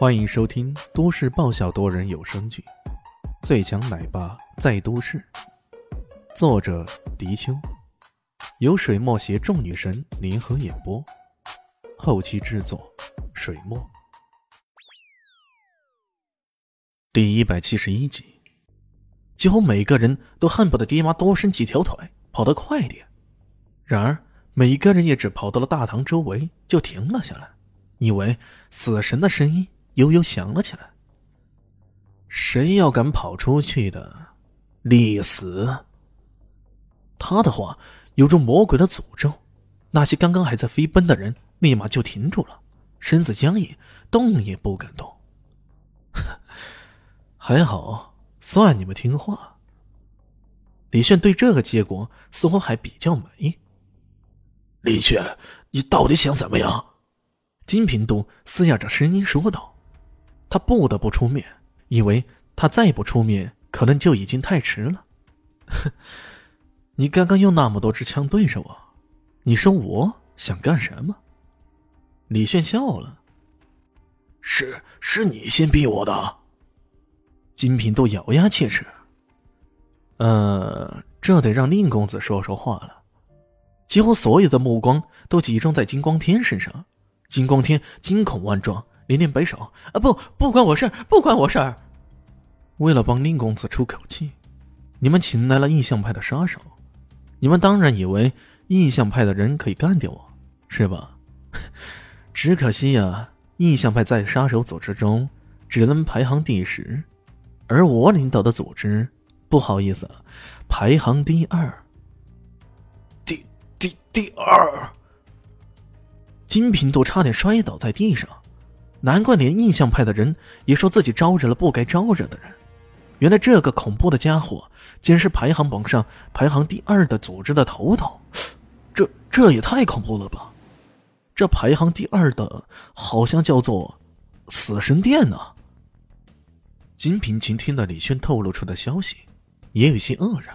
欢迎收听都市爆笑多人有声剧《最强奶爸在都市》，作者：迪秋，由水墨携众女神联合演播，后期制作：水墨。第一百七十一集，几乎每个人都恨不得爹妈多生几条腿，跑得快点。然而，每一个人也只跑到了大堂周围就停了下来，以为死神的声音。悠悠响了起来。谁要敢跑出去的，立死！他的话有着魔鬼的诅咒，那些刚刚还在飞奔的人立马就停住了，身子僵硬，动也不敢动。还好，算你们听话。李炫对这个结果似乎还比较满意。李炫，你到底想怎么样？金平度嘶哑着声音说道。他不得不出面，以为他再不出面，可能就已经太迟了。你刚刚用那么多支枪对着我，你说我想干什么？李炫笑了。是，是你先逼我的。金平都咬牙切齿。呃，这得让宁公子说说话了。几乎所有的目光都集中在金光天身上，金光天惊恐万状。连连摆手啊！不，不关我事不关我事儿。为了帮宁公子出口气，你们请来了印象派的杀手，你们当然以为印象派的人可以干掉我，是吧？只可惜呀，印象派在杀手组织中只能排行第十，而我领导的组织，不好意思，排行第二。第第第二，金平度差点摔倒在地上。难怪连印象派的人也说自己招惹了不该招惹的人。原来这个恐怖的家伙竟然是排行榜上排行第二的组织的头头，这这也太恐怖了吧！这排行第二的好像叫做死神殿呢。金平晴听了李轩透露出的消息，也有些愕然。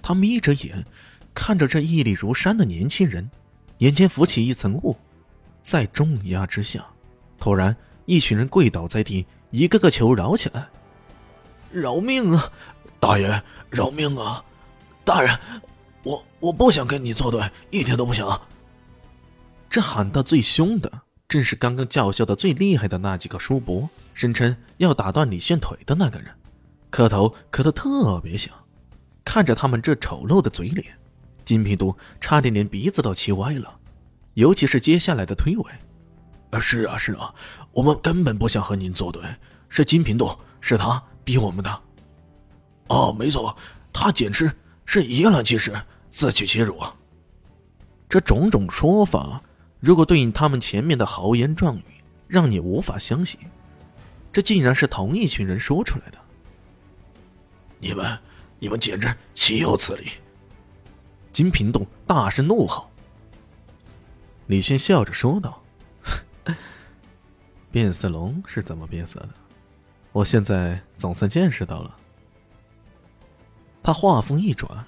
他眯着眼看着这屹立如山的年轻人，眼前浮起一层雾，在重压之下。突然，一群人跪倒在地，一个个求饶起来：“饶命啊，大爷！饶命啊，大人！我我不想跟你作对，一点都不想。”这喊得最凶的，正是刚刚叫嚣的最厉害的那几个叔伯，声称要打断李炫腿的那个人，磕头磕得特别响。看着他们这丑陋的嘴脸，金平都差点连鼻子都气歪了，尤其是接下来的推诿。是啊，是啊，我们根本不想和您作对，是金平度，是他逼我们的。哦，没错，他简直是以卵击石，自取其辱。这种种说法，如果对应他们前面的豪言壮语，让你无法相信，这竟然是同一群人说出来的。你们，你们简直岂有此理！金平度大声怒吼。李轩笑着说道。变色龙是怎么变色的？我现在总算见识到了。他话锋一转。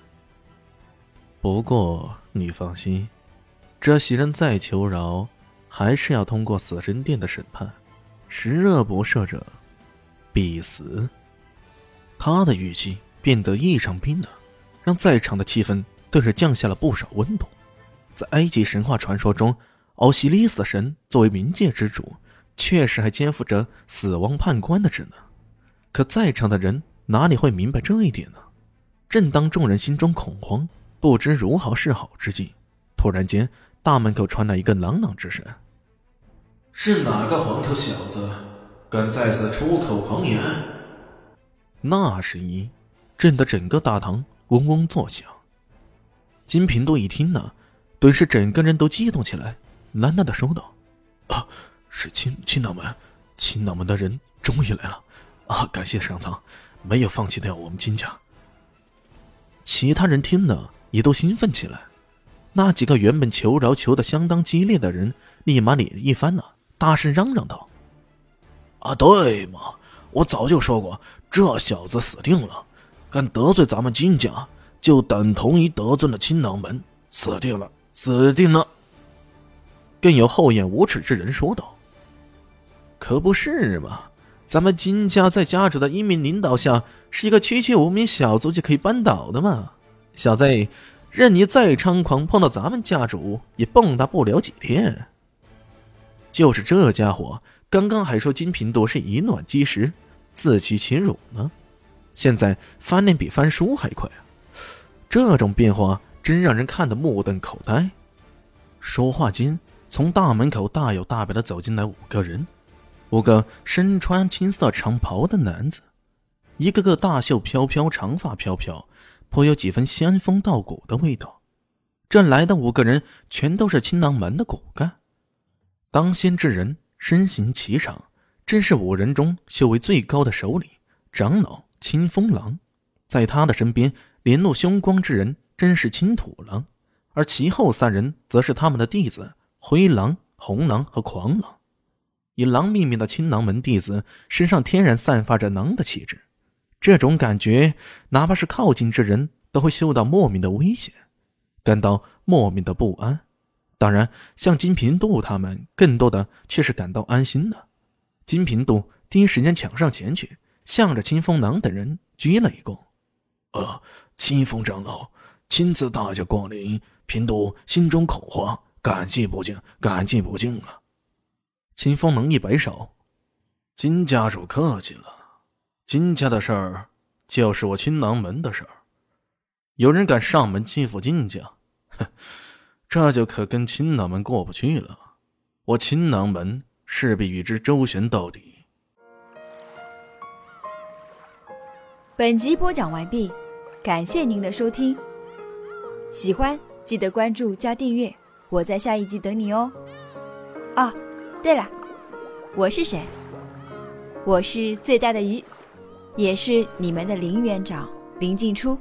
不过你放心，这袭人再求饶，还是要通过死神殿的审判，十恶不赦者必死。他的语气变得异常冰冷，让在场的气氛顿时降下了不少温度。在埃及神话传说中。奥西里斯神作为冥界之主，确实还肩负着死亡判官的职能。可在场的人哪里会明白这一点呢？正当众人心中恐慌，不知如何是好之际，突然间，大门口传来一个朗朗之声：“是哪个黄头小子敢在此出口狂言？”那声音震得整个大堂嗡嗡作响。金平度一听呢，顿时整个人都激动起来。喃喃的说道：“啊，是青青党门，青党门的人终于来了！啊，感谢上苍，没有放弃掉我们金家。”其他人听了也都兴奋起来。那几个原本求饶求的相当激烈的人，立马脸一翻了，大声嚷嚷道：“啊，对嘛！我早就说过，这小子死定了！敢得罪咱们金家，就等同于得罪了青囊门，死定了，死定了！”更有厚颜无耻之人说道：“可不是嘛！咱们金家在家主的英明领导下，是一个区区无名小卒就可以扳倒的吗？小子，任你再猖狂，碰到咱们家主也蹦跶不了几天。就是这家伙，刚刚还说金平度是以卵击石，自取其辱呢，现在翻脸比翻书还快啊！这种变化真让人看得目瞪口呆。说话间，从大门口大摇大摆的走进来五个人，五个身穿青色长袍的男子，一个个大袖飘飘，长发飘飘，颇有几分仙风道骨的味道。这来的五个人全都是青囊门的骨干。当先之人身形颀长，正是五人中修为最高的首领长老青风狼。在他的身边，联络凶光之人正是青土狼，而其后三人则是他们的弟子灰狼、红狼和狂狼。以狼命名的青狼门弟子身上天然散发着狼的气质，这种感觉，哪怕是靠近之人都会嗅到莫名的危险，感到莫名的不安。当然，像金平度他们，更多的却是感到安心的。金平度第一时间抢上前去，向着清风狼等人鞠了一躬：“呃，清风长老亲自大驾光临，平度心中恐慌，感激不尽，感激不尽啊！”秦风能一摆手：“金家主客气了，金家的事儿就是我青囊门的事儿。有人敢上门欺负金家，哼！”这就可跟青囊门过不去了，我青囊门势必与之周旋到底。本集播讲完毕，感谢您的收听。喜欢记得关注加订阅，我在下一集等你哦。哦，对了，我是谁？我是最大的鱼，也是你们的林园长林静初。